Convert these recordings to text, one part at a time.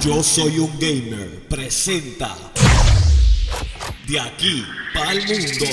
Yo soy un gamer. Presenta. De aquí para el mundo.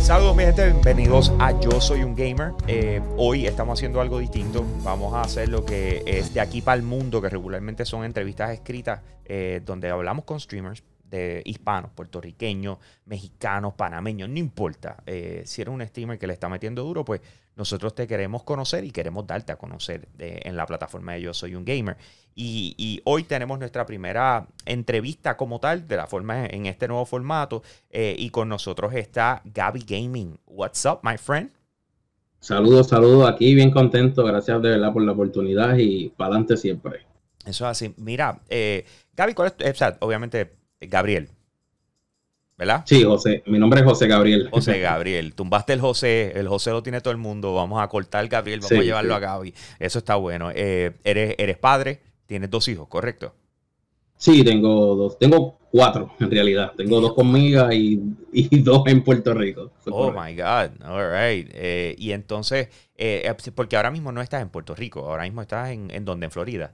Saludos mi gente, bienvenidos a Yo Soy un Gamer. Eh, hoy estamos haciendo algo distinto. Vamos a hacer lo que es de aquí para el mundo, que regularmente son entrevistas escritas eh, donde hablamos con streamers de hispanos, puertorriqueños, mexicanos, panameños, no importa. Eh, si eres un streamer que le está metiendo duro, pues nosotros te queremos conocer y queremos darte a conocer en la plataforma de Yo Soy un Gamer. Y, hoy tenemos nuestra primera entrevista como tal, de la forma en este nuevo formato. Eh, y con nosotros está Gaby Gaming. What's up, my friend? Saludos, saludos. Aquí bien contento. Gracias de verdad por la oportunidad y para adelante siempre. Eso es así. Mira, eh, Gaby, ¿cuál es tu, obviamente Gabriel. ¿Verdad? Sí, José. Mi nombre es José Gabriel. José Gabriel. Tumbaste el José. El José lo tiene todo el mundo. Vamos a cortar Gabriel. Vamos a llevarlo a Gaby. Eso está bueno. Eh, eres, eres padre. Tienes dos hijos, ¿correcto? Sí, tengo dos. Tengo cuatro, en realidad. Tengo dos conmigo y, y dos en Puerto Rico. Oh, my God. All right. Eh, y entonces, eh, porque ahora mismo no estás en Puerto Rico. Ahora mismo estás en, en donde? En Florida.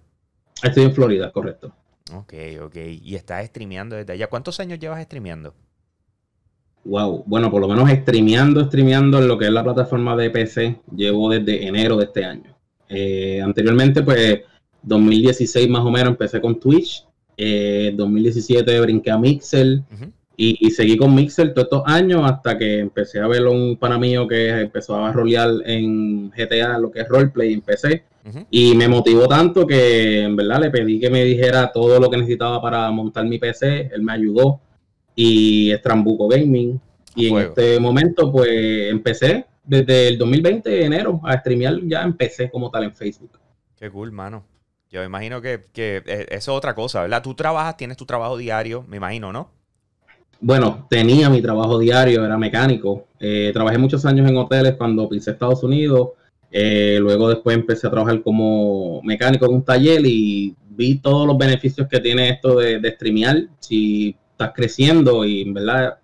Estoy en Florida, correcto. Ok, ok. Y estás streameando desde allá. ¿Cuántos años llevas streameando? Wow, bueno, por lo menos streameando, streameando en lo que es la plataforma de PC, llevo desde enero de este año. Eh, anteriormente, pues, 2016 más o menos empecé con Twitch. Eh, 2017 brinqué a Mixel y, seguí con Mixel todos estos años hasta que empecé a ver un pana mío que empezó a rolear en GTA, lo que es roleplay en PC. Y me motivó tanto que en verdad le pedí que me dijera todo lo que necesitaba para montar mi PC. Él me ayudó y es Trambuco Gaming. Y en este momento, pues empecé desde el 2020 de enero a streamear ya empecé como tal en Facebook. Qué cool, mano. Yo me imagino que, que eh, eso es otra cosa, ¿verdad? Tú trabajas, tienes tu trabajo diario, me imagino, ¿no? Bueno, tenía mi trabajo diario, era mecánico. Eh, trabajé muchos años en hoteles cuando pisé Estados Unidos. Eh, luego después empecé a trabajar como mecánico en un taller y vi todos los beneficios que tiene esto de, de streamear. Si estás creciendo y en verdad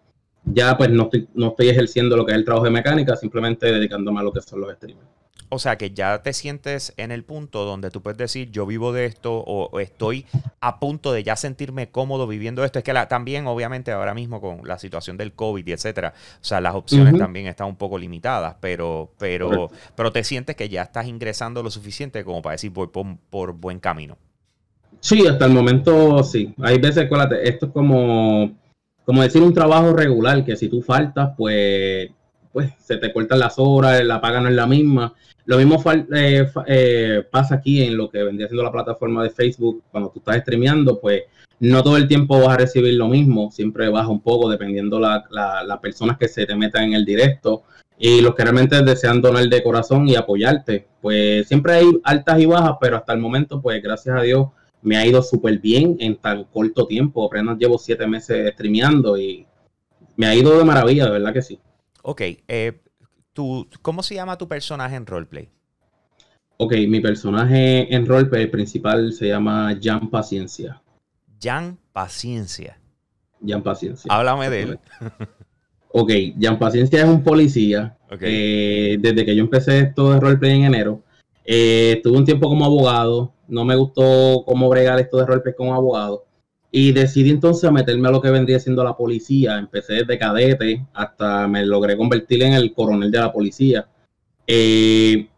ya pues no estoy, no estoy ejerciendo lo que es el trabajo de mecánica, simplemente dedicándome a lo que son los streamers. O sea que ya te sientes en el punto donde tú puedes decir, yo vivo de esto o, estoy a punto de ya sentirme cómodo viviendo esto. Es que también, obviamente, ahora mismo con la situación del COVID y etcétera, o sea, las opciones también están un poco limitadas, pero, pero, pero te sientes que ya estás ingresando lo suficiente como para decir, voy por, buen camino. Sí, hasta el momento sí. Hay veces, acuérdate, esto es como, como decir un trabajo regular, que si tú faltas, pues pues se te cortan las horas, la paga no es la misma. Lo mismo eh, eh, pasa aquí en lo que vendría siendo la plataforma de Facebook. Cuando tú estás streameando, pues no todo el tiempo vas a recibir lo mismo. Siempre baja un poco dependiendo las la, personas que se te metan en el directo y los que realmente desean donar de corazón y apoyarte. Pues siempre hay altas y bajas, pero hasta el momento, pues gracias a Dios, me ha ido súper bien en tan corto tiempo. Apenas llevo siete meses streameando y me ha ido de maravilla, de verdad que sí. Ok, eh, ¿cómo se llama tu personaje en roleplay? Ok, mi personaje en roleplay principal se llama Jan Paciencia. Jan Paciencia. Jan Paciencia. Háblame de él. ok, Jan Paciencia es un policía. Eh, desde que yo empecé esto de roleplay en enero, eh, estuve un tiempo como abogado. No me gustó cómo bregar esto de roleplay como abogado. Y decidí entonces meterme a lo que vendría siendo la policía. Empecé desde cadete hasta me logré convertir en el coronel de la policía. Eh,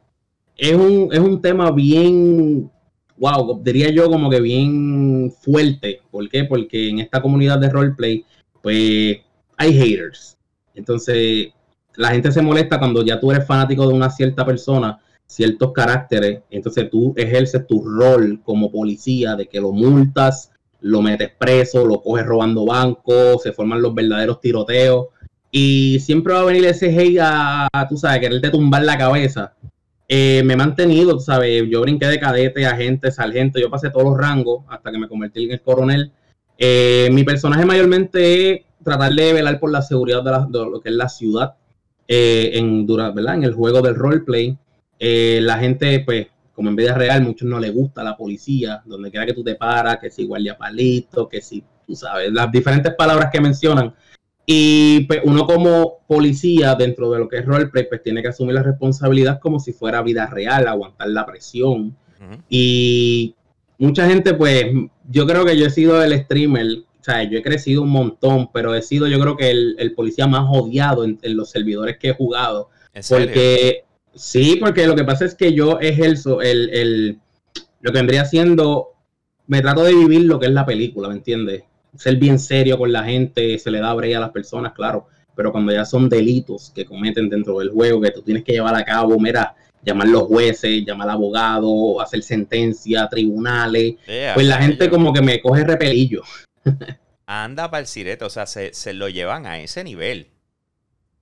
es, un, es un tema bien, wow, diría yo como que bien fuerte. ¿Por qué? Porque en esta comunidad de roleplay, pues hay haters. Entonces, la gente se molesta cuando ya tú eres fanático de una cierta persona, ciertos caracteres. Entonces tú ejerces tu rol como policía de que lo multas lo metes preso, lo coges robando bancos, se forman los verdaderos tiroteos. Y siempre va a venir ese hate a, tú sabes, quererte tumbar la cabeza. Eh, me he mantenido, tú sabes, yo brinqué de cadete, agente, sargento, yo pasé todos los rangos hasta que me convertí en el coronel. Eh, mi personaje mayormente es tratar de velar por la seguridad de, lo que es la ciudad eh, en, ¿verdad? en el juego del roleplay. la gente, pues, como en vida real, muchos no les gusta la policía, donde quiera que tú te paras, que si guardia palito, que si, tú sabes, las diferentes palabras que mencionan. Y pues, uno como policía dentro de lo que es roleplay, pues tiene que asumir la responsabilidad como si fuera vida real, aguantar la presión. Y mucha gente, pues, yo creo que yo he sido el streamer, o sea, yo he crecido un montón, pero he sido yo creo que el, policía más odiado en, los servidores que he jugado. Porque, sí, porque lo que pasa es que yo ejerzo el, el, lo que vendría siendo, me trato de vivir lo que es la película, ¿me entiendes? Ser bien serio con la gente, se le da brea a las personas, claro, pero cuando ya son delitos que cometen dentro del juego, que tú tienes que llevar a cabo, mira, llamar los jueces, llamar al abogado, hacer sentencia, tribunales. pues la gente como que me coge repelillo. Anda para el sirete, o sea, se, lo llevan a ese nivel.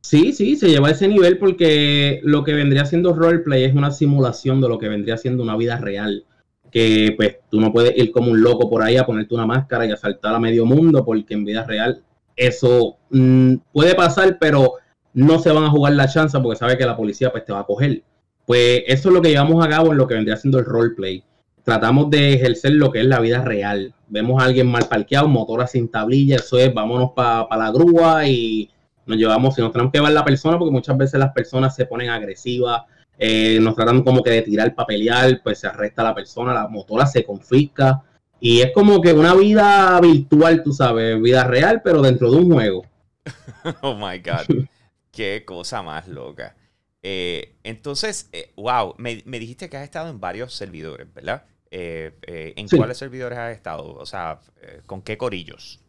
Sí, sí, se lleva a ese nivel porque lo que vendría siendo roleplay es una simulación de lo que vendría siendo una vida real. Que pues tú no puedes ir como un loco por ahí a ponerte una máscara y asaltar a medio mundo porque en vida real eso mm, puede pasar, pero no se van a jugar la chance porque sabe que la policía pues te va a coger. Pues eso es lo que llevamos a cabo en lo que vendría siendo el roleplay. Tratamos de ejercer lo que es la vida real. Vemos a alguien mal parqueado, motora sin tablilla, eso es, vámonos para la grúa y nos llevamos, si nos tenemos que ver la persona, porque muchas veces las personas se ponen agresivas, eh, nos tratan como que de tirar papelear, pues se arresta a la persona, la motora se confisca. Y es como que una vida virtual, tú sabes, vida real, pero dentro de un juego. oh my God. Qué cosa más loca. Eh, entonces, eh, wow, me, dijiste que has estado en varios servidores, ¿verdad? ¿En cuáles servidores has estado? O sea, ¿con qué corillos?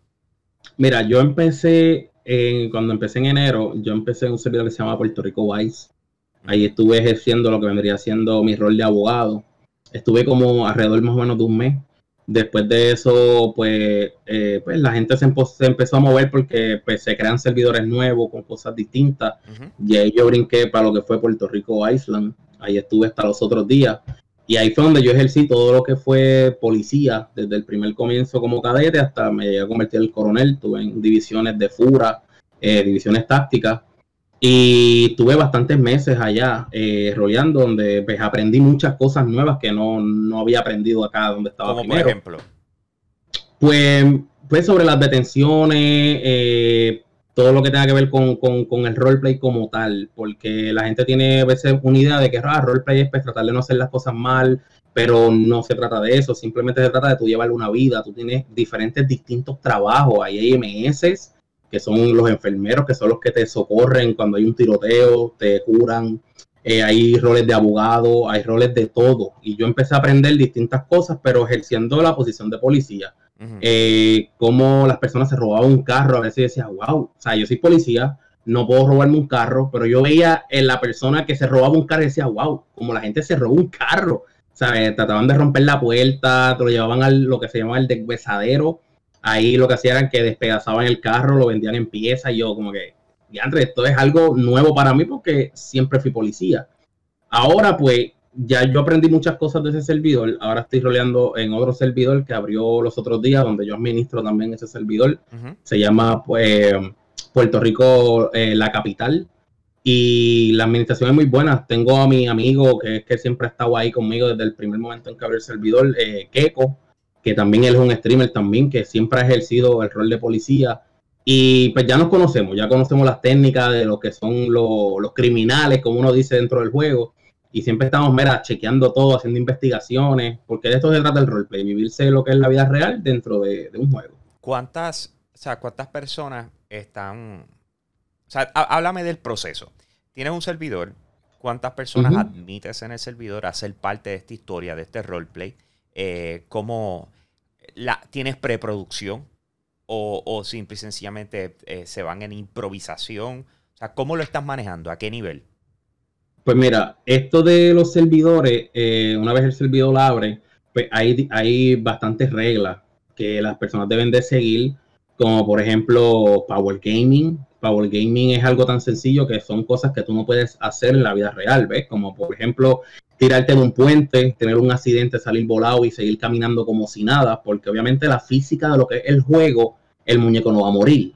Mira, yo empecé, cuando empecé en enero, yo empecé en un servidor que se llama Puerto Rico Vice. Ahí estuve ejerciendo lo que vendría siendo mi rol de abogado. Estuve como alrededor más o menos de un mes Después de eso, pues, eh, pues la gente se, empezó a mover porque pues, se crean servidores nuevos con cosas distintas. Y ahí yo brinqué para lo que fue Puerto Rico Island. Ahí estuve hasta los otros días. Y ahí fue donde yo ejercí todo lo que fue policía, desde el primer comienzo como cadete hasta me llegué a convertir en coronel. Tuve en divisiones de FURA, eh, divisiones tácticas. Y tuve bastantes meses allá eh, donde pues, aprendí muchas cosas nuevas que no, había aprendido acá donde estaba Como por ejemplo. Pues, pues sobre las detenciones, eh, todo lo que tenga que ver con, el roleplay como tal, porque la gente tiene a veces una idea de que ah, roleplay es pues, tratar de no hacer las cosas mal, pero no se trata de eso, simplemente se trata de tú llevar una vida, tú tienes diferentes distintos trabajos, hay IMS, que son los enfermeros, que son los que te socorren cuando hay un tiroteo, te curan. Eh, hay roles de abogado, hay roles de todo. Y yo empecé a aprender distintas cosas, pero ejerciendo la posición de policía. Eh, como las personas se robaban un carro, a veces decía, wow, o sea, yo soy policía, no puedo robarme un carro, pero yo veía en la persona que se robaba un carro y decía, wow, como la gente se roba un carro. ¿Sabes? Trataban de romper la puerta, te lo llevaban a lo que se llama el deshuesadero ahí lo que hacían era que despedazaban el carro, lo vendían en piezas y yo como que, André, esto es algo nuevo para mí porque siempre fui policía. Ahora pues ya yo aprendí muchas cosas de ese servidor, ahora estoy roleando en otro servidor que abrió los otros días donde yo administro también ese servidor, se llama pues Puerto Rico eh, La Capital. Y la administración es muy buena. Tengo a mi amigo que es que siempre ha estado ahí conmigo desde el primer momento en que abrió el servidor, eh, Keiko que también él es un streamer también, que siempre ha ejercido el rol de policía. Y pues ya nos conocemos, ya conocemos las técnicas de lo que son los criminales, como uno dice dentro del juego. Y siempre estamos, mira, chequeando todo, haciendo investigaciones, porque de esto se trata el roleplay, vivirse lo que es la vida real dentro de, un juego. ¿Cuántas, o sea, cuántas personas están... O sea, háblame del proceso. Tienes un servidor, ¿cuántas personas admites en el servidor a ser parte de esta historia, de este roleplay? eh, cómo la, tienes preproducción o, o simple y sencillamente eh, se van en improvisación. O sea, ¿cómo lo estás manejando? ¿A qué nivel? Pues mira, esto de los servidores, eh, una vez el servidor lo abre, pues hay, hay bastantes reglas que las personas deben de seguir, como por ejemplo Power Gaming. Power Gaming es algo tan sencillo que son cosas que tú no puedes hacer en la vida real, ¿ves? Como por ejemplo tirarte en un puente, tener un accidente, salir volado y seguir caminando como si nada, porque obviamente la física de lo que es el juego, el muñeco no va a morir.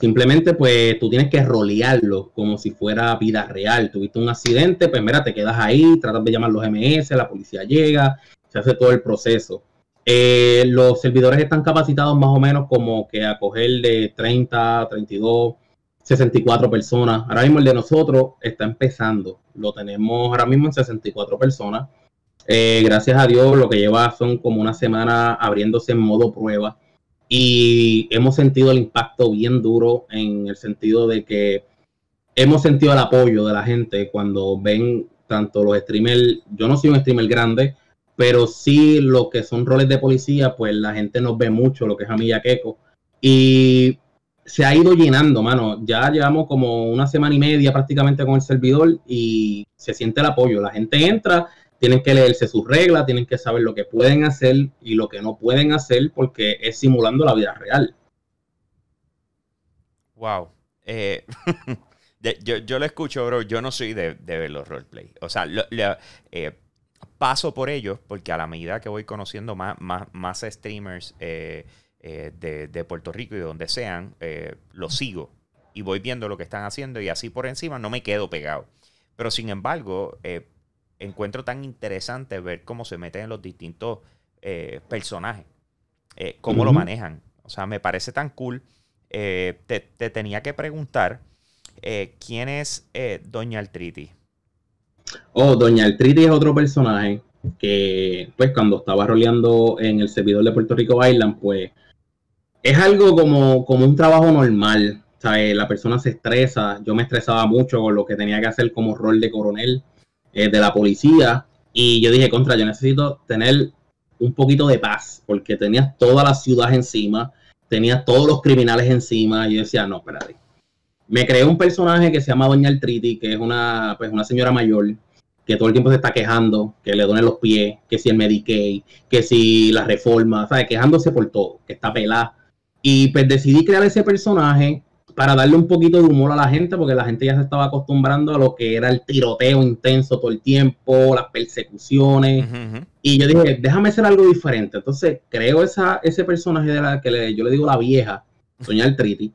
Simplemente pues tú tienes que rolearlo como si fuera vida real. Tuviste un accidente, pues mira, te quedas ahí, tratas de llamar los MS, la policía llega, se hace todo el proceso. Eh, los servidores están capacitados más o menos como que a coger de 30, 32 64 personas. Ahora mismo el de nosotros está empezando. Lo tenemos ahora mismo en 64 personas. Eh, gracias a Dios, lo que lleva son como una semana abriéndose en modo prueba. Y hemos sentido el impacto bien duro en el sentido de que hemos sentido el apoyo de la gente cuando ven tanto los streamers. Yo no soy un streamer grande, pero sí lo que son roles de policía, pues la gente nos ve mucho, lo que es a mí y Y se ha ido llenando, mano. Ya llevamos como una semana y media prácticamente con el servidor y se siente el apoyo. La gente entra, tienen que leerse sus reglas, tienen que saber lo que pueden hacer y lo que no pueden hacer porque es simulando la vida real. Wow. Eh, yo, lo escucho, bro. Yo no soy de, ver los roleplay. O sea, eh, paso por ellos porque a la medida que voy conociendo más, más, más streamers, eh, eh, de, Puerto Rico y de donde sean, eh, lo sigo y voy viendo lo que están haciendo y así por encima no me quedo pegado. Pero sin embargo, encuentro tan interesante ver cómo se meten en los distintos personajes, cómo lo manejan. O sea, me parece tan cool. Te, te, tenía que preguntar, ¿quién es Doña Altriti? Oh, Doña Altriti es otro personaje que, pues, cuando estaba roleando en el servidor de Puerto Rico Island, pues, es algo como, como un trabajo normal. ¿sabes? La persona se estresa. Yo me estresaba mucho con lo que tenía que hacer como rol de coronel eh, de la policía. Y yo dije, contra, yo necesito tener un poquito de paz, porque tenías toda la ciudad encima, tenías todos los criminales encima. Y yo decía, no, espérate. Me creé un personaje que se llama Doña Altriti, que es una, pues, una señora mayor que todo el tiempo se está quejando, que le duelen los pies, que si el Medicaid, que si la reforma, ¿sabes? Quejándose por todo, que está pelada y pues decidí crear ese personaje para darle un poquito de humor a la gente, porque la gente ya se estaba acostumbrando a lo que era el tiroteo intenso todo el tiempo, las persecuciones. Y yo dije, déjame hacer algo diferente. Entonces creo esa, ese personaje de la que yo le digo la vieja, Doña Triti.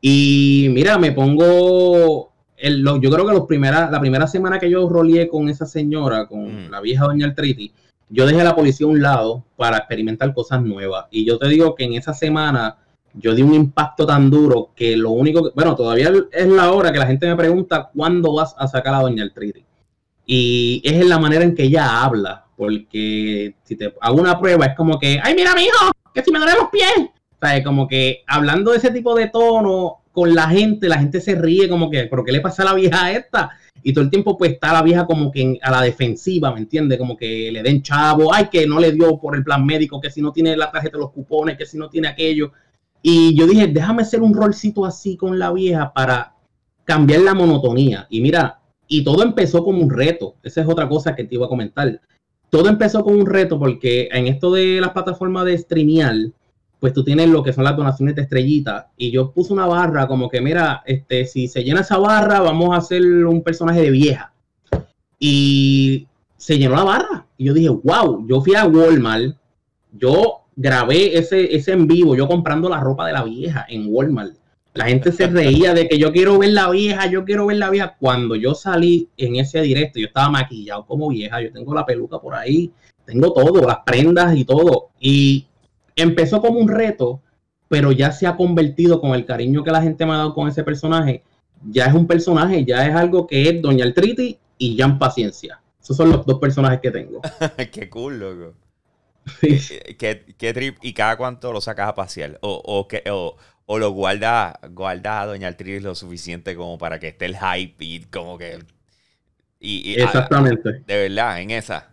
Y mira, me pongo. El, yo creo que los primera, la primera semana que yo roleé con esa señora, con la vieja Doña Triti, yo dejé la policía a un lado para experimentar cosas nuevas. Y yo te digo que en esa semana yo di un impacto tan duro que lo único que, bueno, todavía es la hora que la gente me pregunta cuándo vas a sacar a Doña Altriti. Y es en la manera en que ella habla, porque si te hago una prueba es como que, ay, mira, mijo, que si me duelen los pies. O sea, como que hablando de ese tipo de tono con la gente, la gente se ríe como que, ¿pero qué le pasa a la vieja esta? y todo el tiempo pues está la vieja como que a la defensiva, ¿me entiendes? Como que le den chavo, ay, que no le dio por el plan médico, que si no tiene la tarjeta de los cupones, que si no tiene aquello. Y yo dije, déjame hacer un rolcito así con la vieja para cambiar la monotonía. Y mira, y todo empezó como un reto. Esa es otra cosa que te iba a comentar. Todo empezó como un reto porque en esto de las plataformas de streamear, pues tú tienes lo que son las donaciones de estrellita. Y yo puse una barra como que, mira, este, si se llena esa barra, vamos a hacer un personaje de vieja. Y se llenó la barra. Y yo dije, wow, yo fui a Walmart, yo grabé ese, ese en vivo, yo comprando la ropa de la vieja en Walmart. La gente se reía de que yo quiero ver la vieja, yo quiero ver la vieja. Cuando yo salí en ese directo, yo estaba maquillado como vieja, yo tengo la peluca por ahí, tengo todo, las prendas y todo. Y empezó como un reto, pero ya se ha convertido con el cariño que la gente me ha dado con ese personaje. Ya es un personaje, ya es algo que es Doña Altriti y Jan Paciencia. Esos son los dos personajes que tengo. qué cool, loco. ¿Qué, trip? ¿Y cada cuánto lo sacas a pasear? ¿O, o, que, o, o lo guarda, guarda a Doña Altriti lo suficiente como para que esté el hype y como que... Y, Exactamente. de verdad, en esa.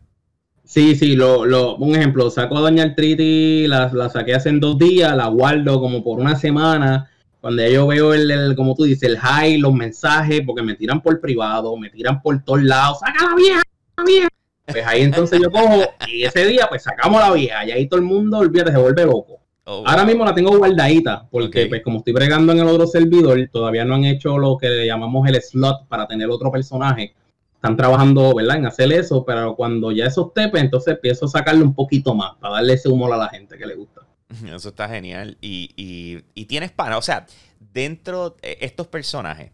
Sí, sí, lo, lo, un ejemplo, saco a Doña Artriti, la, la saqué hace dos días, la guardo como por una semana, cuando yo veo el, como tú dices, el high, los mensajes, porque me tiran por privado, me tiran por todos lados, saca la vieja, la vieja. Pues ahí entonces yo cojo, y ese día pues sacamos la vieja, y ahí todo el mundo, olvídate, se vuelve loco. Oh, Ahora mismo la tengo guardadita, porque pues como estoy bregando en el otro servidor, todavía no han hecho lo que llamamos el slot para tener otro personaje están trabajando, ¿verdad? En hacer eso, pero cuando ya eso esté, pues entonces empiezo a sacarle un poquito más para darle ese humor a la gente que le gusta. Eso está genial. Y, tienes panas, o sea, dentro de estos personajes,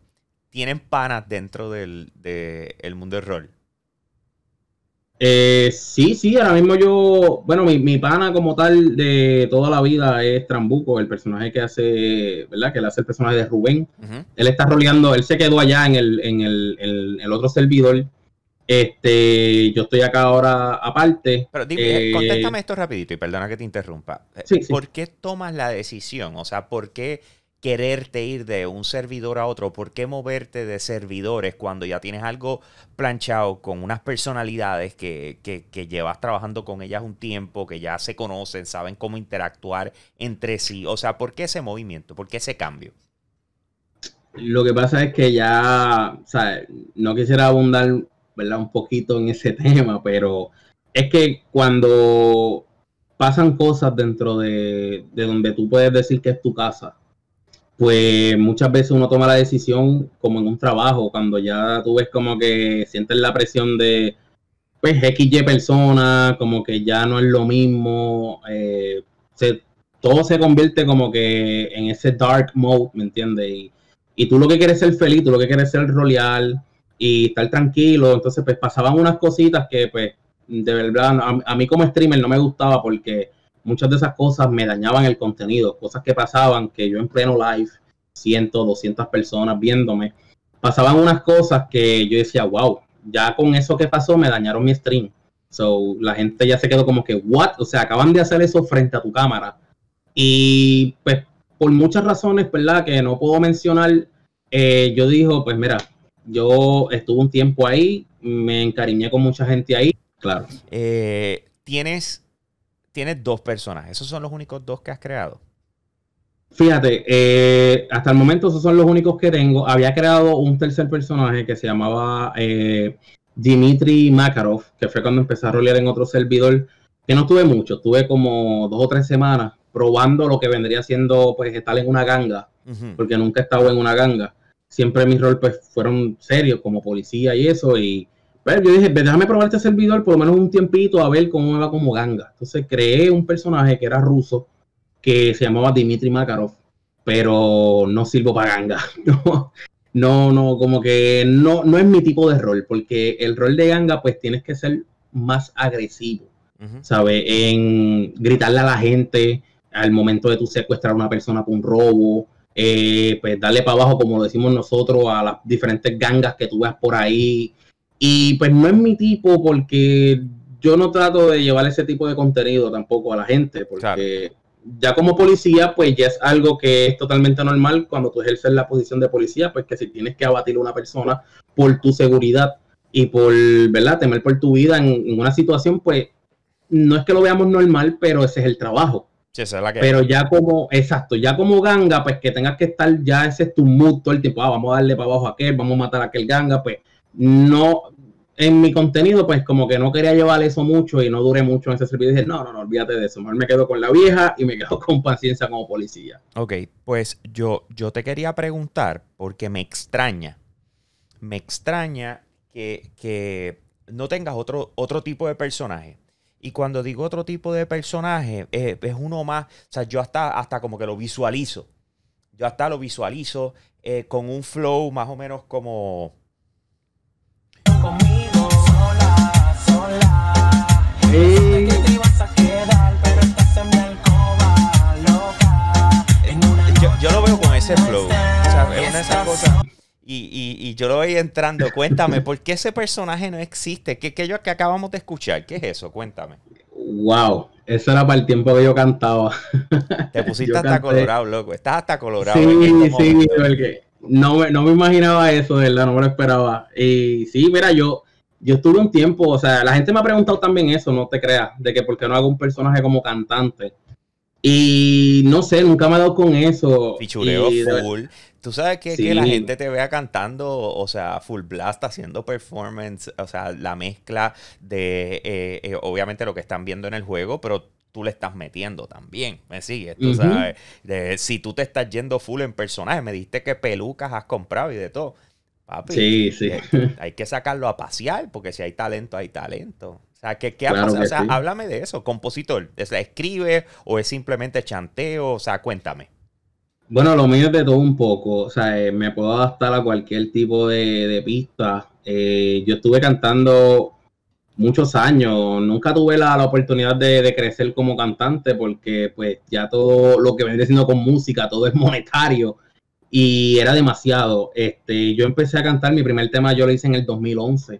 ¿tienen panas dentro del mundo del rol? Eh, sí, sí, ahora mismo yo, bueno, mi, pana como tal de toda la vida es Trambuco, el personaje que hace, ¿verdad? Que le hace el personaje de Rubén. Él está roleando, él se quedó allá en el, en el, otro servidor. Este, yo estoy acá ahora aparte. Pero dime, eh, contéstame esto rapidito y perdona que te interrumpa. ¿Por qué tomas la decisión? O sea, ¿por qué quererte ir de un servidor a otro? ¿Por qué moverte de servidores cuando ya tienes algo planchado con unas personalidades que, llevas trabajando con ellas un tiempo, que ya se conocen, saben cómo interactuar entre sí? O sea, ¿por qué ese movimiento? ¿Por qué ese cambio? Lo que pasa es que ya, o sea, no quisiera abundar. Un poquito en ese tema, pero es que cuando pasan cosas dentro de, de donde tú puedes decir que es tu casa, pues muchas veces uno toma la decisión como en un trabajo, cuando ya tú ves como que sientes la presión de, pues, XY personas, como que ya no es lo mismo, eh, todo se convierte como que en ese dark mode, ¿me entiendes? Y, y, tú lo que quieres es ser feliz, tú lo que quieres es ser roleal y estar tranquilo, entonces pues pasaban unas cositas que pues de verdad a, a mí como streamer no me gustaba porque muchas de esas cosas me dañaban el contenido, cosas que pasaban que yo en pleno live, 100, 200 personas viéndome, pasaban unas cosas que yo decía, wow, ya con eso que pasó me dañaron mi stream. So, la gente ya se quedó como que, what? O sea, acaban de hacer eso frente a tu cámara. Y pues por muchas razones, ¿verdad? Que no puedo mencionar, eh, yo digo, pues mira, yo estuve un tiempo ahí, me encariñé con mucha gente ahí, claro. Eh, ¿Tienes tienes dos personajes. ¿Esos son los únicos dos que has creado? Fíjate, eh, hasta el momento esos son los únicos que tengo. Había creado un tercer personaje que se llamaba eh, Dimitri Makarov, que fue cuando empecé a rolear en otro servidor, que no tuve mucho, tuve como dos o tres semanas probando lo que vendría siendo pues estar en una ganga, porque nunca he estado en una ganga. Siempre mis roles pues fueron serios como policía y eso, y pero yo dije, déjame probar este servidor por lo menos un tiempito a ver cómo me va como ganga. Entonces creé un personaje que era ruso, que se llamaba Dimitri Makarov, pero no sirvo para ganga. No, no, no, como que no, no es mi tipo de rol, porque el rol de ganga pues tienes que ser más agresivo, ¿sabes? En gritarle a la gente al momento de tu secuestrar a una persona con un robo, eh, pues darle para abajo, como lo decimos nosotros, a las diferentes gangas que tú veas por ahí, y pues no es mi tipo porque yo no trato de llevar ese tipo de contenido tampoco a la gente, porque ya como policía, pues ya es algo que es totalmente normal cuando tú ejerces la posición de policía, pues que si tienes que abatir a una persona por tu seguridad y por, ¿verdad?, temer por tu vida en, una situación, pues no es que lo veamos normal, pero ese es el trabajo. Pero ya como, exacto, ya como ganga, pues que tengas que estar, ya ese es tu mood todo el tiempo, ah, vamos a darle para abajo a aquel, vamos a matar a aquel ganga, pues no, en mi contenido, pues como que no quería llevar eso mucho y no duré mucho en ese servicio. Y dije, no, no, no, olvídate de eso. Mejor me quedo con la vieja y me quedo con paciencia como policía. Ok, pues yo, yo te quería preguntar, porque me extraña, me extraña que, no tengas otro, otro tipo de personaje. Y cuando digo otro tipo de personaje, es uno más, o sea, yo hasta, hasta como que lo visualizo. Yo hasta lo visualizo eh, con un flow más o menos como conmigo sola, sola. Hey. Que te ibas a quedar, pero estás en mi alcoba, loca. En una yo, yo, lo veo con ese flow. O sea, es una de esas cosas. Y, y, y, yo lo voy entrando. Cuéntame, ¿por qué ese personaje no existe? ¿Qué, qué yo que acabamos de escuchar? ¿Qué es eso? Cuéntame. Wow, eso era para el tiempo que yo cantaba. Te pusiste hasta colorado, loco. Estás hasta colorado. Sí, este sí, porque no me, no me imaginaba eso, de verdad, no me lo esperaba. Y sí, mira, yo, yo estuve un tiempo, o sea, la gente me ha preguntado también eso, no te creas, de que por qué no hago un personaje como cantante. Y no sé, nunca me he dado con eso. Fichuleo full. Tú sabes que, que, la gente te vea cantando, o sea, full blast, haciendo performance, o sea, la mezcla de, eh, eh, obviamente, lo que están viendo en el juego, pero tú le estás metiendo también. ¿Me sigues? Tú sabes, si tú te estás yendo full en personaje, me dijiste que pelucas has comprado y de todo. Papi, sí, sí. Hay que sacarlo a pasear, porque si hay talento, hay talento. O sea, ¿qué, qué ha pasado? O sea, háblame de eso, compositor. ¿Es escribe o es simplemente chanteo? O sea, cuéntame. Bueno, lo mío es de todo un poco. O sea, eh, me puedo adaptar a cualquier tipo de, pista. Eh, yo estuve cantando muchos años. Nunca tuve la, oportunidad de, crecer como cantante porque pues ya todo lo que vendría siendo con música, todo es monetario y era demasiado. Este, yo empecé a cantar, mi primer tema yo lo hice en el 2011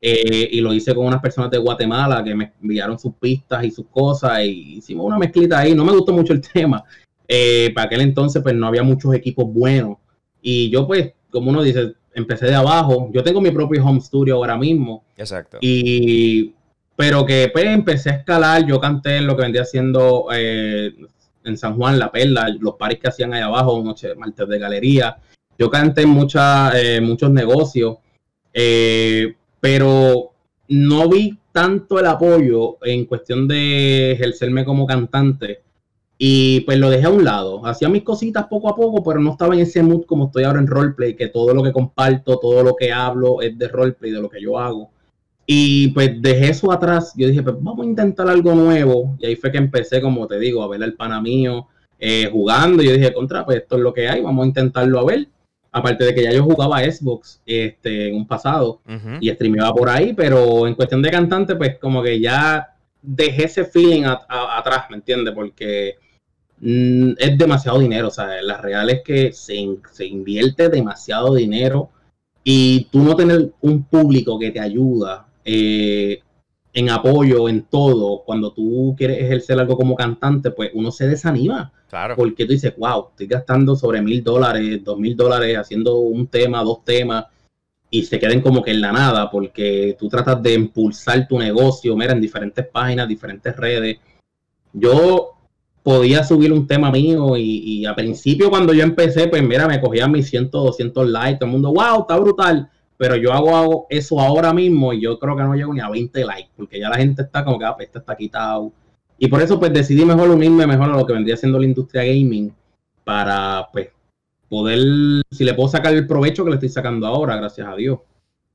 eh, y lo hice con unas personas de Guatemala que me enviaron sus pistas y sus cosas y hicimos una mezclita ahí. No me gustó mucho el tema. Eh, para aquel entonces pues no había muchos equipos buenos y yo pues, como uno dice, empecé de abajo. Yo tengo mi propio home studio ahora mismo. Exacto. Y, pero que pues empecé a escalar. Yo canté en lo que vendría siendo eh, en San Juan, La Perla, los paris que hacían ahí abajo, noche martes de galería. Yo canté en muchas, eh, muchos negocios, eh, pero no vi tanto el apoyo en cuestión de ejercerme como cantante y pues lo dejé a un lado. Hacía mis cositas poco a poco, pero no estaba en ese mood como estoy ahora en roleplay, que todo lo que comparto, todo lo que hablo es de roleplay, de lo que yo hago. Y pues dejé eso atrás. Yo dije, pues vamos a intentar algo nuevo. Y ahí fue que empecé, como te digo, a ver el pana mío eh, jugando. Y yo dije, contra, pues esto es lo que hay, vamos a intentarlo a ver. Aparte de que ya yo jugaba Xbox este, en un pasado y streameaba por ahí, pero en cuestión de cantante, pues como que ya dejé ese feeling atrás, ¿me entiendes? Porque Mm, es demasiado dinero. O sea, la real es que se, se, invierte demasiado dinero y tú no tener un público que te ayuda eh, en apoyo, en todo, cuando tú quieres ejercer algo como cantante, pues uno se desanima. Claro. Porque tú dices, wow, estoy gastando sobre mil dólares, dos mil dólares haciendo un tema, dos temas y se queden como que en la nada porque tú tratas de impulsar tu negocio, mira, en diferentes páginas, diferentes redes. Yo podía subir un tema mío y, y, a principio cuando yo empecé, pues mira, me cogían mis 100, 200 likes, todo el mundo, wow, está brutal, pero yo hago, eso ahora mismo y yo creo que no llego ni a 20 likes, porque ya la gente está como que, ah, pues, este está quitado. Y por eso pues decidí mejor unirme mejor a lo que vendría siendo la industria gaming para pues poder, si le puedo sacar el provecho que le estoy sacando ahora, gracias a Dios.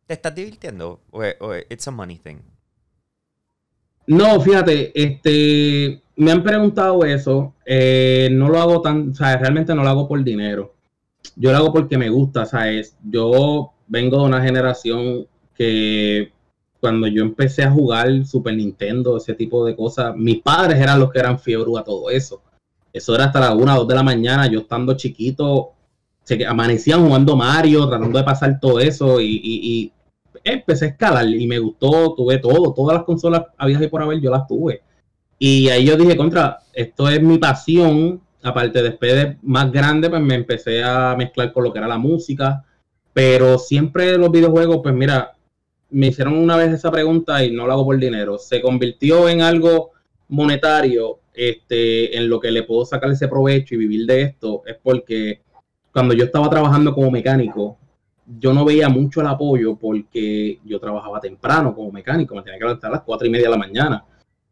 ¿Te estás divirtiendo o, o it's a money thing? No, fíjate, este, me han preguntado eso. Eh, no lo hago tan, o sea, realmente no lo hago por dinero. Yo lo hago porque me gusta, ¿sabes? Yo vengo de una generación que cuando yo empecé a jugar Super Nintendo, ese tipo de cosas, mis padres eran los que eran fiebre a todo eso. Eso era hasta las 1 o 2 de la mañana, yo estando chiquito, se amanecían jugando Mario, tratando de pasar todo eso y, empecé a escalar y me gustó, tuve todo, todas las consolas habidas y por haber, yo las tuve. Y ahí yo dije, contra, esto es mi pasión. Aparte, después de más grande, pues me empecé a mezclar con lo que era la música. Pero siempre los videojuegos, pues mira, me hicieron una vez esa pregunta y no lo hago por dinero. Se convirtió en algo monetario, este, en lo que le puedo sacar ese provecho y vivir de esto, es porque cuando yo estaba trabajando como mecánico, yo no veía mucho el apoyo porque yo trabajaba temprano como mecánico, me tenía que levantar a las cuatro y media de la mañana.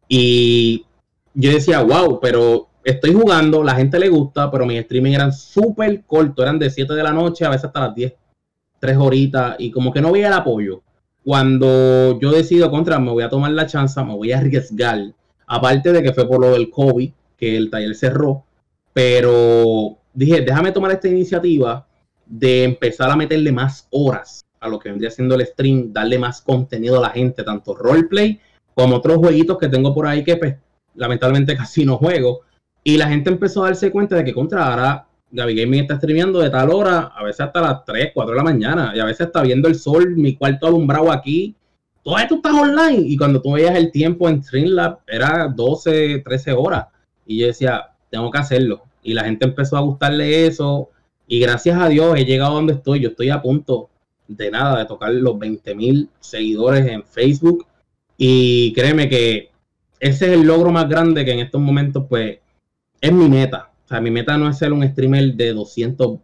Y yo decía, wow, pero estoy jugando, la gente le gusta, pero mis streaming eran súper cortos, eran de 7 de la noche, a veces hasta las 10, 3 horitas, y como que no veía el apoyo. Cuando yo decido contra, me voy a tomar la chance, me voy a arriesgar, aparte de que fue por lo del COVID, que el taller cerró, pero dije, déjame tomar esta iniciativa de empezar a meterle más horas a lo que vendría siendo el stream, darle más contenido a la gente, tanto roleplay como otros jueguitos que tengo por ahí que pues, lamentablemente casi no juego. Y la gente empezó a darse cuenta de que contra ahora Gaby Gaming está streameando de tal hora, a veces hasta las 3, 4 de la mañana, y a veces está viendo el sol, mi cuarto alumbrado aquí. Todo esto está online. Y cuando tú veías el tiempo en Streamlab, era 12, 13 horas. Y yo decía, tengo que hacerlo. Y la gente empezó a gustarle eso. Y gracias a Dios he llegado a donde estoy. Yo estoy a punto de nada, de tocar los 20 mil seguidores en Facebook y créeme que ese es el logro más grande que en estos momentos, pues, es mi meta. O sea, mi meta no es ser un streamer de 200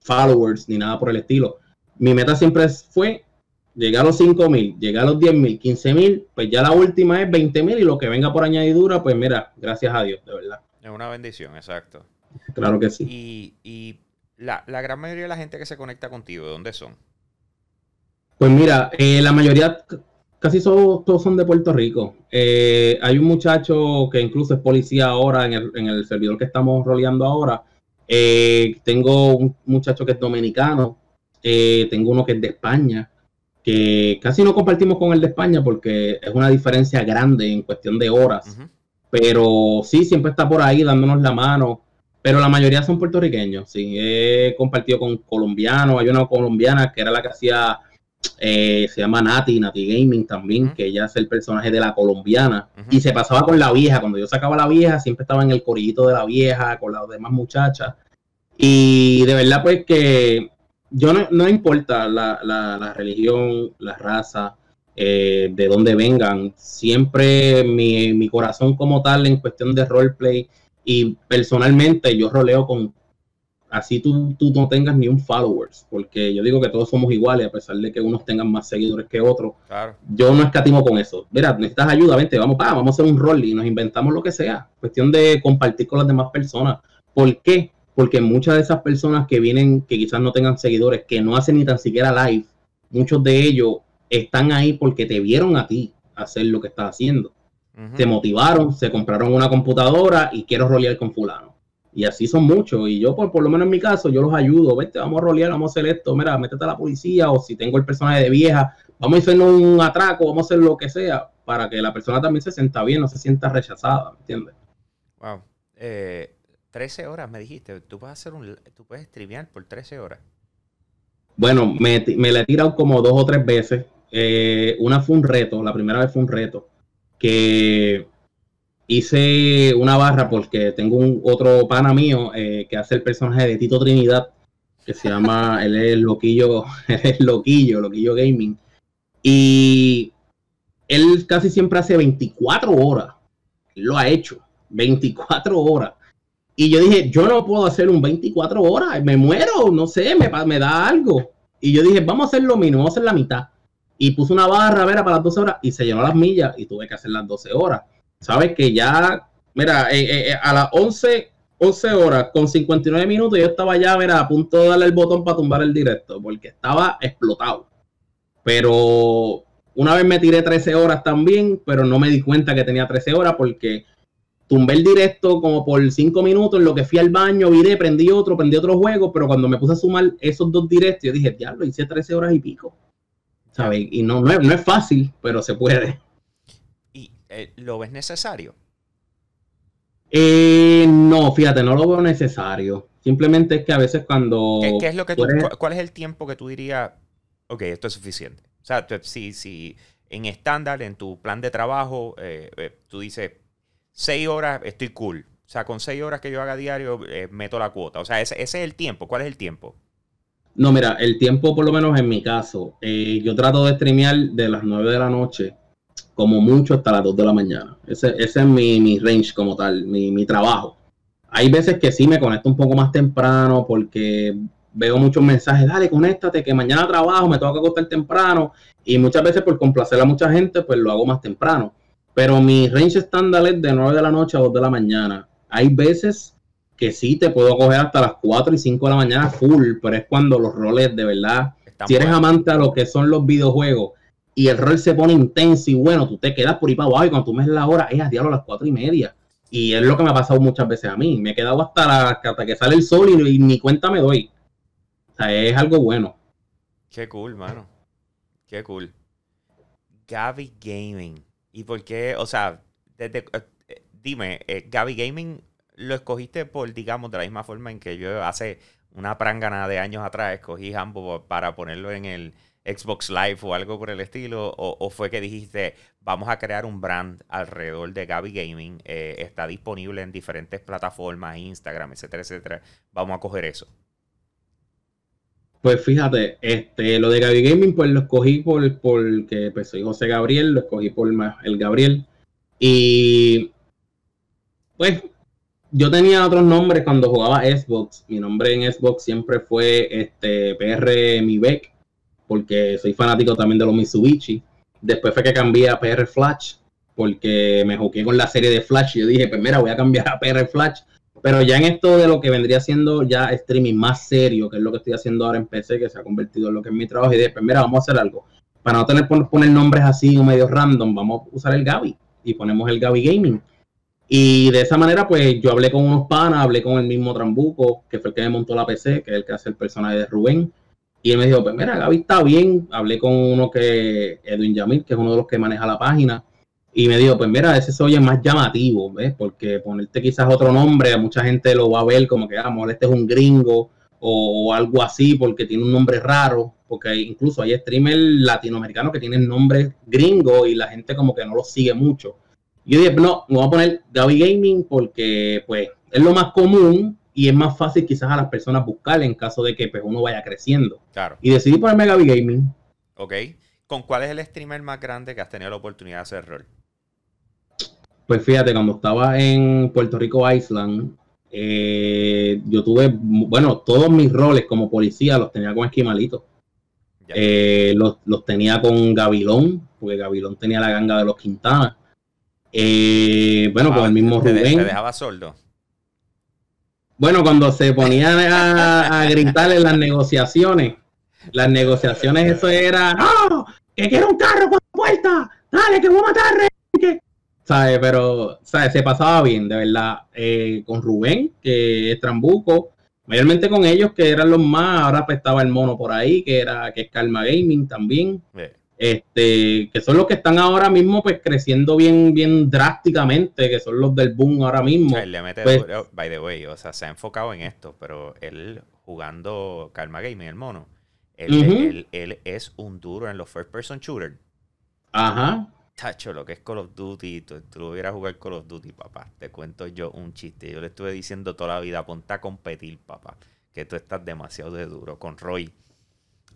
followers ni nada por el estilo. Mi meta siempre fue llegar a los 5 mil, llegar a los 10 mil, 15 mil, pues ya la última es 20 mil y lo que venga por añadidura, pues mira, gracias a Dios, de verdad. Es una bendición, exacto. Claro que sí. Y, y la, la, gran mayoría de la gente que se conecta contigo, ¿de dónde son? Pues mira, eh, la mayoría casi todos son de Puerto Rico. Eh, hay un muchacho que incluso es policía ahora en el, servidor que estamos roleando ahora. Eh, tengo un muchacho que es dominicano. Eh, tengo uno que es de España. que casi no compartimos con el de España porque es una diferencia grande en cuestión de horas. Pero sí, siempre está por ahí dándonos la mano. Pero la mayoría son puertorriqueños, sí. He compartido con colombianos. Hay una colombiana que era la que hacía, eh, se llama Nati, Nati Gaming también, que ella es el personaje de la colombiana. Y se pasaba con la vieja. Cuando yo sacaba la vieja, siempre estaba en el corillito de la vieja, con las demás muchachas. Y de verdad, pues que yo no, no importa la, la, religión, la raza, eh, de dónde vengan, siempre mi, mi, corazón como tal en cuestión de roleplay y personalmente yo roleo con, así tú, tú no tengas ni un followers, porque yo digo que todos somos iguales a pesar de que unos tengan más seguidores que otros. Yo no escatimo con eso. Mira, necesitas ayuda, vente, vamos, pa, vamos a hacer un rol y nos inventamos lo que sea. Cuestión de compartir con las demás personas. ¿Por qué? porque muchas de esas personas que vienen, que quizás no tengan seguidores, que no hacen ni tan siquiera live, muchos de ellos están ahí porque te vieron a ti hacer lo que estás haciendo. Te motivaron, se compraron una computadora y quiero rolear con fulano. Y así son muchos. Y yo, por, por lo menos en mi caso, yo los ayudo. Vete, vamos a rolear, vamos a hacer esto. Mira, métete a la policía o si tengo el personaje de vieja, vamos a hacer un atraco, vamos a hacer lo que sea para que la persona también se sienta bien, no se sienta rechazada, ¿me entiendes? Wow. Eh, 13 horas me dijiste, tú puedes hacer un, tú puedes streamear por 13 horas. Bueno, me, me la he tirado como dos o tres veces. Eh, una fue un reto, la primera vez fue un reto, que hice una barra porque tengo un otro pana mío eh, que hace el personaje de Tito Trinidad, que se llama, él es Loquillo, es Loquillo, Loquillo Gaming. Y él casi siempre hace 24 horas, lo ha hecho, 24 horas. Y yo dije, yo no puedo hacer un 24 horas, me muero, no sé, me, me da algo. Y yo dije, vamos a hacer lo mínimo, vamos a hacer la mitad. Y puse una barra, ver, para las 12 horas y se llenó las millas y tuve que hacer las 12 horas. Sabes que ya, mira, eh, eh, eh, a las 11, 11 horas con 59 minutos yo estaba ya, mira, a punto de darle el botón para tumbar el directo porque estaba explotado. Pero una vez me tiré 13 horas también, pero no me di cuenta que tenía 13 horas porque tumbé el directo como por cinco minutos, en lo que fui al baño, viré, prendí otro, prendí otro juego, pero cuando me puse a sumar esos dos directos, yo dije, diablo, hice 13 horas y pico. ¿Sabes? Y no, no, es, fácil, pero se puede. ¿Y eh, lo ves necesario? Eh, no, fíjate, no lo veo necesario. Simplemente es que a veces cuando... ¿Qué, es lo que ¿Cuál es el tiempo que tú dirías, ok, esto es suficiente? O sea, si, si en estándar, en tu plan de trabajo, eh, tú dices, seis horas estoy cool. O sea, con seis horas que yo haga diario, meto la cuota. O sea, ese, es el tiempo. ¿Cuál es el tiempo? No, mira, el tiempo, por lo menos en mi caso, eh, yo trato de streamear de las 9 de la noche, como mucho hasta las 2 de la mañana. Ese, es mi, range como tal, mi, mi trabajo. Hay veces que sí me conecto un poco más temprano porque veo muchos mensajes, dale, conéctate, que mañana trabajo, me tengo que acostar temprano. Y muchas veces por complacer a mucha gente, pues lo hago más temprano. Pero mi range estándar es de 9 de la noche a 2 de la mañana. Hay veces que sí te puedo coger hasta las 4 y 5 de la mañana full, pero es cuando los roles de verdad, si eres amante a lo que son los videojuegos y el rol se pone intenso y bueno, tú te quedas por ahí para abajo y cuando tú me la hora es a diablo a las 4 y media. Y es lo que me ha pasado muchas veces a mí. Me he quedado hasta, hasta que sale el sol y, ni cuenta me doy. O sea, es algo bueno. Qué cool, mano. Qué cool. Gaby Gaming. ¿Y por qué? O sea, desde, eh, dime, eh, Gaby Gaming lo escogiste por, digamos, de la misma forma en que yo hace una prangana de años atrás escogí Hambo para ponerlo en el Xbox Live o algo por el estilo? ¿O, fue que dijiste, vamos a crear un brand alrededor de Gaby Gaming? Eh, está disponible en diferentes plataformas, Instagram, etcétera, etcétera. Vamos a coger eso. Pues fíjate, este, lo de Gaby Gaming, pues lo escogí por, porque pues soy José Gabriel, lo escogí por el Gabriel. Y pues yo tenía otros nombres cuando jugaba Xbox. Mi nombre en Xbox siempre fue este PR porque soy fanático también de los Mitsubishi. Después fue que cambié a PR Flash, porque me jugué con la serie de Flash. Y yo dije, pues mira, voy a cambiar a PR Flash pero ya en esto de lo que vendría siendo ya streaming más serio, que es lo que estoy haciendo ahora en PC, que se ha convertido en lo que es mi trabajo, y dije, pues mira, vamos a hacer algo. Para no tener poner nombres así o medio random, vamos a usar el Gaby y ponemos el Gaby Gaming. Y de esa manera, pues yo hablé con unos panas, hablé con el mismo Trambuco, que fue el que me montó la PC, que es el que hace el personaje de Rubén. Y él me dijo, pues mira, Gaby está bien. Hablé con uno que, Edwin Yamil, que es uno de los que maneja la página. Y me dijo, pues mira, ese se oye más llamativo, ¿ves? Porque ponerte quizás otro nombre, mucha gente lo va a ver como que, ah, a este es un gringo o, algo así porque tiene un nombre raro. Porque incluso hay streamers latinoamericanos que tienen nombres gringos y la gente como que no los sigue mucho. Yo dije, no, me voy a poner Gaby Gaming porque pues es lo más común y es más fácil quizás a las personas buscar en caso de que pues, uno vaya creciendo. Claro. Y decidí ponerme Gaby Gaming. Ok. ¿Con cuál es el streamer más grande que has tenido la oportunidad de hacer rol? Pues fíjate, cuando estaba en Puerto Rico Island, eh, yo tuve, bueno, todos mis roles como policía los tenía con Esquimalito. Eh, los, tenía con Gavilón, porque Gavilón tenía la ganga de los Quintana. Eh, bueno, con el mismo Rubén. ¿Te dejaba sordo? Bueno, cuando se ponían a, gritar en las negociaciones, las negociaciones, eso era, ¡No! ¡Que quiero un carro con puerta! ¡Dale, que voy a matar! Que... ¿Sabe? Pero, ¿sabe? Se pasaba bien, de verdad. Eh, con Rubén, que es Trambuco, mayormente con ellos, que eran los más, ahora pues estaba el mono por ahí, que era, que es Calma Gaming también este, que son los que están ahora mismo pues creciendo bien, bien drásticamente, que son los del boom ahora mismo. le mete pues by the way, o sea, se ha enfocado en esto, pero él jugando Karma Gaming, el mono, él, es un duro en los first person shooter. Ajá. Tacho, lo que es Call of Duty, tú, tú lo hubieras jugar Call of Duty, papá. Te cuento yo un chiste. Yo le estuve diciendo toda la vida, ponte a competir, papá. Que tú estás demasiado de duro con Roy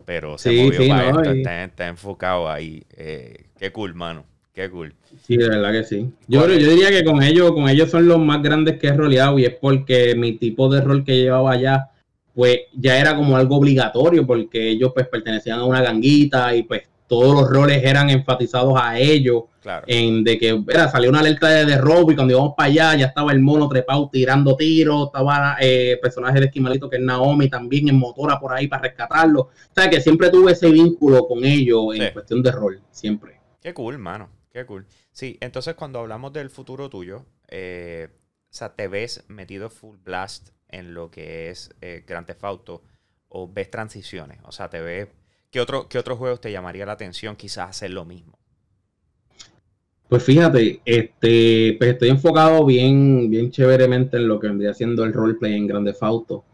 pero se movió para esto, está, enfocado ahí. Eh, qué cool, mano. Qué cool. Sí, de verdad que sí. Yo, yo diría que con ellos, con ellos son los más grandes que he roleado y es porque mi tipo de rol que llevaba allá, pues ya era como algo obligatorio porque ellos pues pertenecían a una ganguita y pues todos los roles eran enfatizados a ellos. En de que era, salió una alerta de, robo y cuando íbamos para allá ya estaba el mono trepado tirando tiros, estaba eh, personaje de esquimalito que es Naomi también en motora por ahí para rescatarlo. O sea que siempre tuve ese vínculo con ellos en cuestión de rol, siempre. Qué cool, mano. Qué cool. Sí, entonces cuando hablamos del futuro tuyo, eh, o sea, ¿te ves metido full blast en lo que es eh, Grand Theft Auto o ves transiciones? O sea, ¿te ves ¿Qué, otro, ¿Qué otros juegos te llamaría la atención quizás hacer lo mismo? Pues fíjate, este, pues estoy enfocado bien, bien chéveremente en lo que vendría siendo el roleplay en Grande Auto.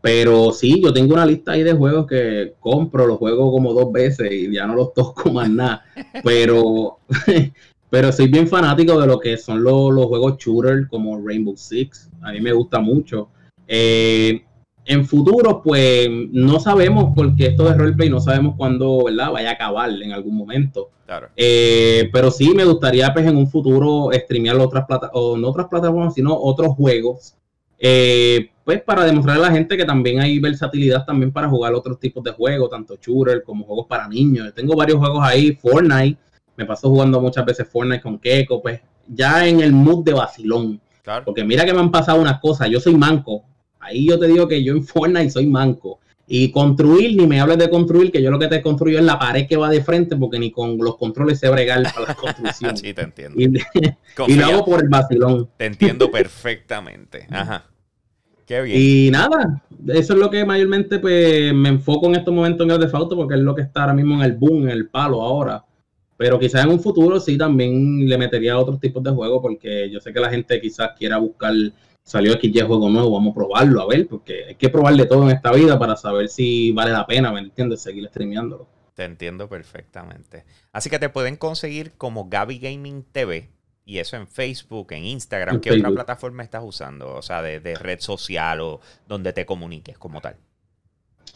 Pero sí, yo tengo una lista ahí de juegos que compro, los juego como dos veces y ya no los toco más nada. Pero, pero soy bien fanático de lo que son los, los juegos shooter como Rainbow Six. A mí me gusta mucho. Eh, en futuro, pues no sabemos, porque esto de roleplay no sabemos cuándo, ¿verdad? Vaya a acabar en algún momento. Claro. Eh, pero sí me gustaría, pues en un futuro, streamear otras plataformas, o no otras plataformas, sino otros juegos. Eh, pues para demostrar a la gente que también hay versatilidad también para jugar otros tipos de juegos, tanto shooter como juegos para niños. tengo varios juegos ahí, Fortnite, me paso jugando muchas veces Fortnite con Keiko, pues ya en el mood de vacilón. Claro. Porque mira que me han pasado unas cosas, yo soy manco, Ahí yo te digo que yo en Fortnite soy manco. Y construir, ni me hables de construir, que yo lo que te construyo es la pared que va de frente, porque ni con los controles se bregar para la construcción. sí, te entiendo. Y, lo hago por el vacilón. Te entiendo perfectamente. Ajá. Qué bien. Y nada, eso es lo que mayormente pues, me enfoco en estos momentos en el default, porque es lo que está ahora mismo en el boom, en el palo ahora. Pero quizás en un futuro sí también le metería a otros tipos de juegos, porque yo sé que la gente quizás quiera buscar salió aquí ya juego nuevo, vamos a probarlo, a ver, porque hay que probar de todo en esta vida para saber si vale la pena, ¿me entiendes? Seguir streameándolo. Te entiendo perfectamente. Así que te pueden conseguir como Gaby Gaming TV, y eso en Facebook, en Instagram. ¿Qué otra plataforma estás usando? O sea, de, red social o donde te comuniques como tal.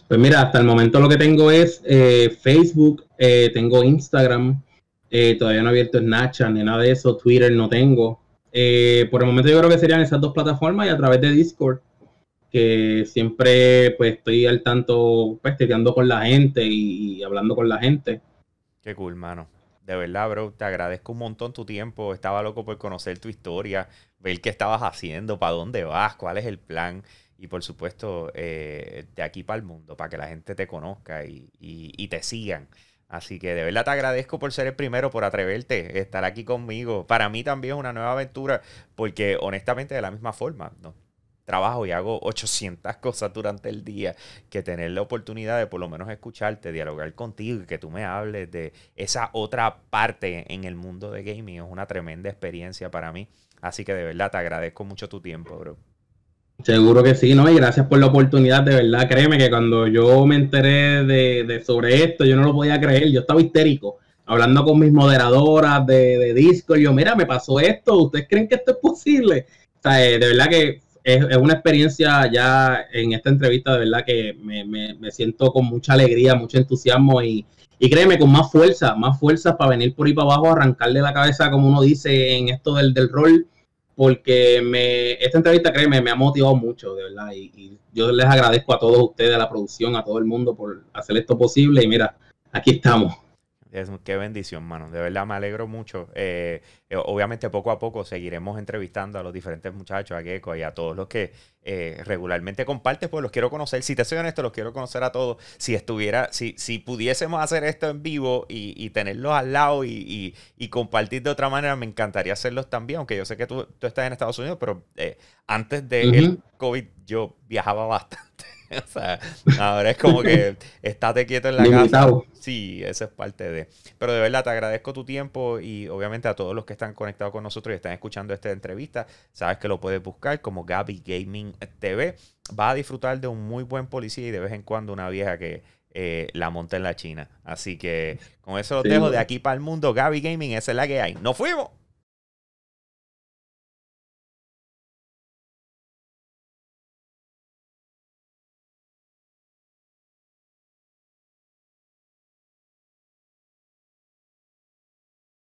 Pues mira, hasta el momento lo que tengo es eh, Facebook, eh, tengo Instagram, eh, todavía no he abierto Snapchat ni nada de eso, Twitter no tengo. Eh, por el momento yo creo que serían esas dos plataformas y a través de Discord, que siempre pues estoy al tanto, pues con la gente y, hablando con la gente. Qué cool, mano. De verdad, bro, te agradezco un montón tu tiempo. Estaba loco por conocer tu historia, ver qué estabas haciendo, para dónde vas, cuál es el plan. Y por supuesto, eh, de aquí para el mundo, para que la gente te conozca y, y te sigan. Así que de verdad te agradezco por ser el primero, por atreverte, estar aquí conmigo. Para mí también es una nueva aventura, porque honestamente de la misma forma, ¿no? trabajo y hago 800 cosas durante el día, que tener la oportunidad de por lo menos escucharte, dialogar contigo y que tú me hables de esa otra parte en el mundo de gaming es una tremenda experiencia para mí. Así que de verdad te agradezco mucho tu tiempo, bro. Seguro que sí, ¿no? Y gracias por la oportunidad, de verdad. Créeme que cuando yo me enteré de, sobre esto, yo no lo podía creer. Yo estaba histérico, hablando con mis moderadoras de, de Discord. Yo, mira, me pasó esto. ¿Ustedes creen que esto es posible? O sea, eh, de verdad que es, una experiencia ya en esta entrevista, de verdad que me, siento con mucha alegría, mucho entusiasmo y, créeme, con más fuerza, más fuerza para venir por ahí para abajo, arrancarle la cabeza, como uno dice en esto del, del rol porque me, esta entrevista, créeme, me ha motivado mucho, de verdad. Y, yo les agradezco a todos ustedes, a la producción, a todo el mundo por hacer esto posible. Y mira, aquí estamos. Es, qué bendición, mano. De verdad me alegro mucho. Eh, eh, obviamente poco a poco seguiremos entrevistando a los diferentes muchachos, a Gecko y a todos los que eh, regularmente compartes, pues los quiero conocer. Si te soy honesto, los quiero conocer a todos. Si estuviera, si, si pudiésemos hacer esto en vivo y, tenerlos al lado y, compartir de otra manera, me encantaría hacerlos también, aunque yo sé que tú, estás en Estados Unidos, pero antes de COVID yo viajaba bastante. o sea, ahora es como que estate quieto en la casa. Sí, esa es parte de. Pero de verdad te agradezco tu tiempo y obviamente a todos los que están conectados con nosotros y están escuchando esta entrevista, sabes que lo puedes buscar como Gaby Gaming TV. Va a disfrutar de un muy buen policía y de vez en cuando una vieja que eh, la monta en la China. Así que con eso lo dejo de aquí para el mundo. Gaby Gaming, esa es la que hay. ¡Nos fuimos!